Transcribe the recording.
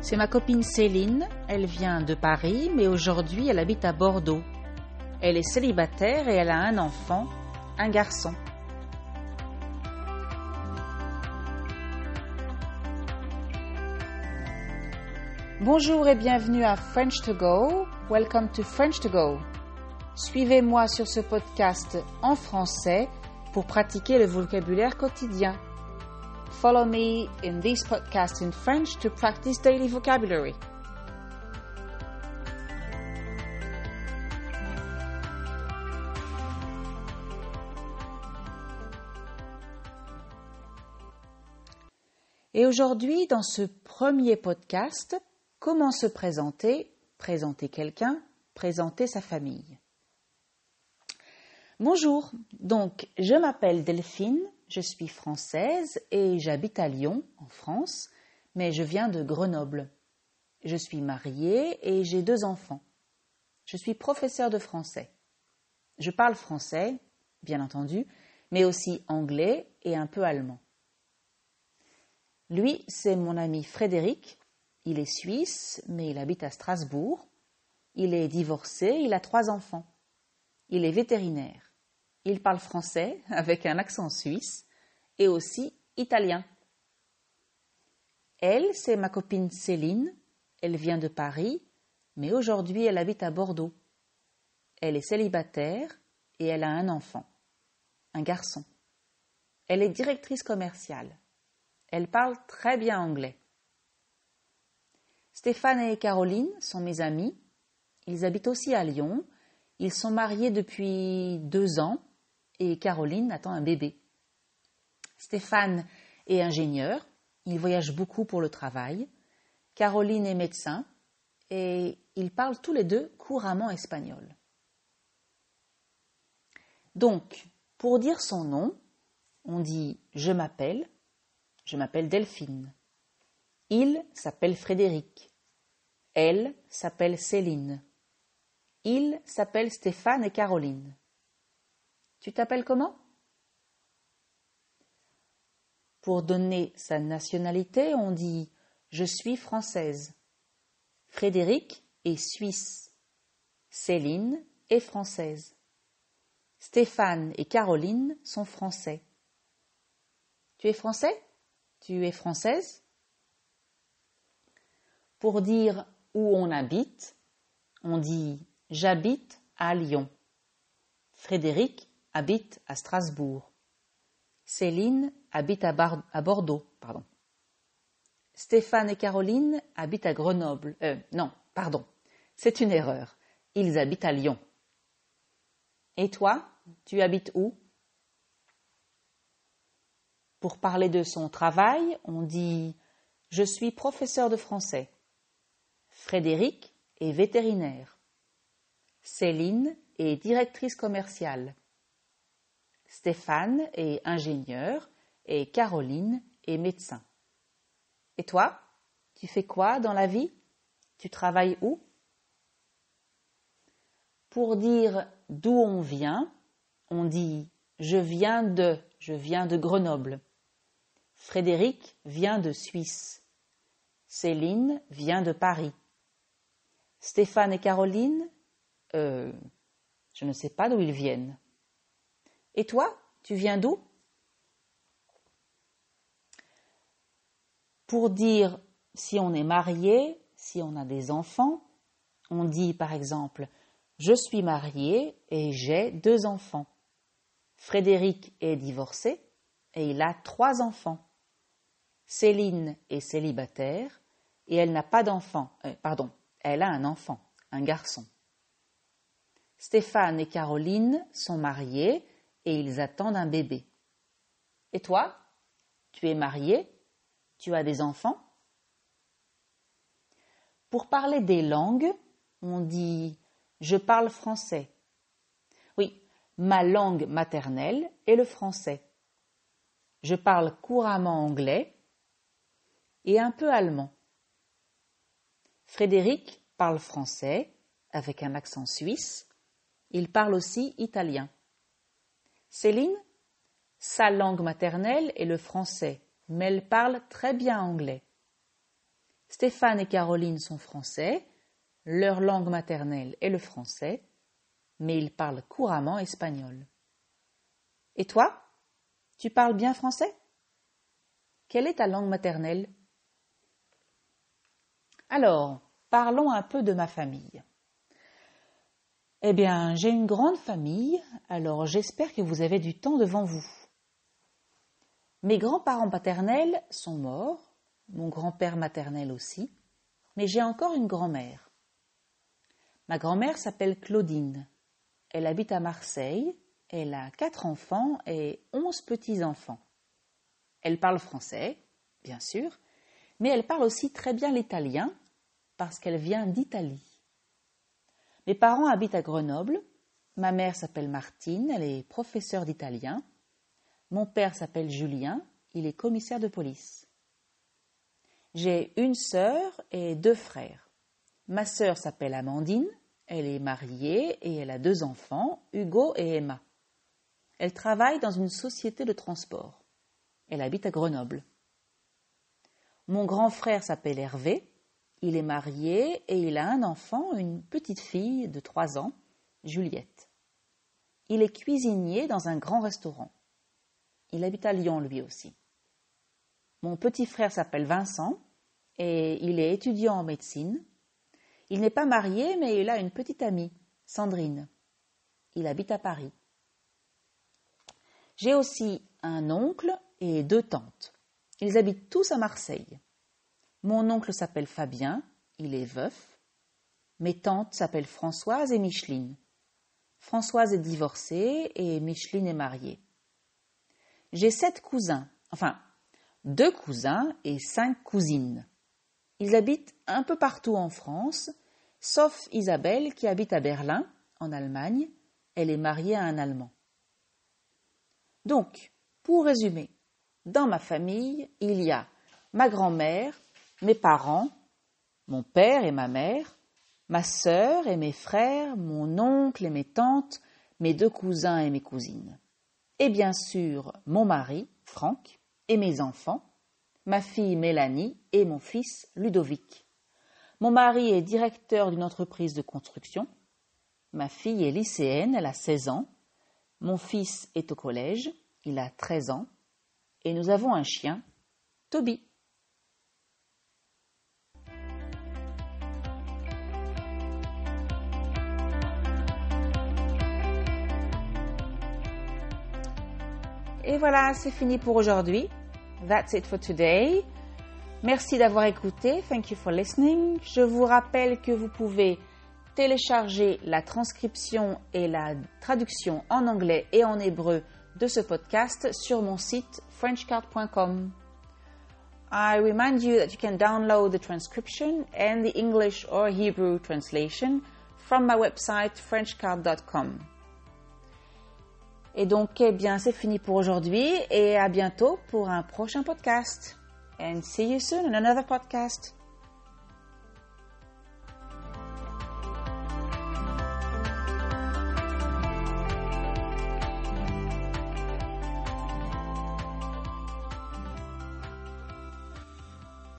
C'est ma copine Céline, elle vient de Paris, mais aujourd'hui elle habite à Bordeaux. Elle est célibataire et elle a un enfant, un garçon. Bonjour et bienvenue à French to Go. Welcome to French to Go. Suivez-moi sur ce podcast en français pour pratiquer le vocabulaire quotidien. Follow me in this podcast in French to practice daily vocabulary. Et aujourd'hui, dans ce premier podcast, comment se présenter, présenter quelqu'un, présenter sa famille? Bonjour, donc je m'appelle Delphine, je suis française et j'habite à Lyon, en France, mais je viens de Grenoble. Je suis mariée et j'ai deux enfants. Je suis professeur de français. Je parle français, bien entendu, mais aussi anglais et un peu allemand. Lui, c'est mon ami Frédéric. Il est suisse, mais il habite à Strasbourg. Il est divorcé, il a trois enfants. Il est vétérinaire. Il parle français avec un accent suisse et aussi italien. Elle, c'est ma copine Céline. Elle vient de Paris, mais aujourd'hui elle habite à Bordeaux. Elle est célibataire et elle a un enfant, un garçon. Elle est directrice commerciale. Elle parle très bien anglais. Stéphane et Caroline sont mes amis. Ils habitent aussi à Lyon. Ils sont mariés depuis deux ans et Caroline attend un bébé. Stéphane est ingénieur, il voyage beaucoup pour le travail. Caroline est médecin et ils parlent tous les deux couramment espagnol. Donc, pour dire son nom, on dit je m'appelle, je m'appelle Delphine. Il s'appelle Frédéric. Elle s'appelle Céline. Il s'appelle Stéphane et Caroline. Tu t'appelles comment? Pour donner sa nationalité, on dit Je suis française. Frédéric est suisse. Céline est française. Stéphane et Caroline sont français. Tu es français? Tu es française? Pour dire où on habite, on dit J'habite à Lyon. Frédéric habite à Strasbourg. Céline habite à, Bordeaux. Pardon. Stéphane et Caroline habitent à Grenoble. Euh, non, pardon. C'est une erreur. Ils habitent à Lyon. Et toi, tu habites où? Pour parler de son travail, on dit Je suis professeur de français. Frédéric est vétérinaire. Céline est directrice commerciale. Stéphane est ingénieur et Caroline est médecin. Et toi, tu fais quoi dans la vie? Tu travailles où? Pour dire d'où on vient, on dit je viens de, je viens de Grenoble. Frédéric vient de Suisse. Céline vient de Paris. Stéphane et Caroline, euh, je ne sais pas d'où ils viennent. Et toi, tu viens d'où? Pour dire si on est marié, si on a des enfants, on dit par exemple Je suis marié et j'ai deux enfants. Frédéric est divorcé et il a trois enfants. Céline est célibataire et elle n'a pas d'enfant. Euh, pardon, elle a un enfant, un garçon. Stéphane et Caroline sont mariés et ils attendent un bébé. Et toi, tu es marié, tu as des enfants Pour parler des langues, on dit je parle français. Oui, ma langue maternelle est le français. Je parle couramment anglais et un peu allemand. Frédéric parle français avec un accent suisse. Il parle aussi italien. Céline, sa langue maternelle est le français, mais elle parle très bien anglais. Stéphane et Caroline sont français, leur langue maternelle est le français, mais ils parlent couramment espagnol. Et toi Tu parles bien français? Quelle est ta langue maternelle? Alors, parlons un peu de ma famille. Eh bien, j'ai une grande famille, alors j'espère que vous avez du temps devant vous. Mes grands-parents paternels sont morts, mon grand-père maternel aussi, mais j'ai encore une grand-mère. Ma grand-mère s'appelle Claudine. Elle habite à Marseille, elle a quatre enfants et onze petits-enfants. Elle parle français, bien sûr, mais elle parle aussi très bien l'italien parce qu'elle vient d'Italie. Mes parents habitent à Grenoble. Ma mère s'appelle Martine, elle est professeure d'italien. Mon père s'appelle Julien, il est commissaire de police. J'ai une sœur et deux frères. Ma sœur s'appelle Amandine, elle est mariée et elle a deux enfants, Hugo et Emma. Elle travaille dans une société de transport. Elle habite à Grenoble. Mon grand frère s'appelle Hervé, il est marié et il a un enfant, une petite fille de trois ans, Juliette. Il est cuisinier dans un grand restaurant. Il habite à Lyon lui aussi. Mon petit frère s'appelle Vincent et il est étudiant en médecine. Il n'est pas marié mais il a une petite amie, Sandrine. Il habite à Paris. J'ai aussi un oncle et deux tantes. Ils habitent tous à Marseille. Mon oncle s'appelle Fabien, il est veuf. Mes tantes s'appellent Françoise et Micheline. Françoise est divorcée et Micheline est mariée. J'ai sept cousins, enfin deux cousins et cinq cousines. Ils habitent un peu partout en France, sauf Isabelle qui habite à Berlin, en Allemagne. Elle est mariée à un Allemand. Donc, pour résumer, dans ma famille, il y a ma grand-mère, mes parents, mon père et ma mère, ma sœur et mes frères, mon oncle et mes tantes, mes deux cousins et mes cousines et bien sûr mon mari, Franck, et mes enfants, ma fille Mélanie et mon fils Ludovic. Mon mari est directeur d'une entreprise de construction. Ma fille est lycéenne, elle a 16 ans. Mon fils est au collège, il a 13 ans. Et nous avons un chien, Toby. Et voilà, c'est fini pour aujourd'hui. That's it for today. Merci d'avoir écouté. Thank you for listening. Je vous rappelle que vous pouvez télécharger la transcription et la traduction en anglais et en hébreu de ce podcast sur mon site frenchcard.com. I remind you that you can download the transcription and the English or Hebrew translation from my website frenchcard.com. Et donc, eh bien, c'est fini pour aujourd'hui et à bientôt pour un prochain podcast. And see you soon in another podcast.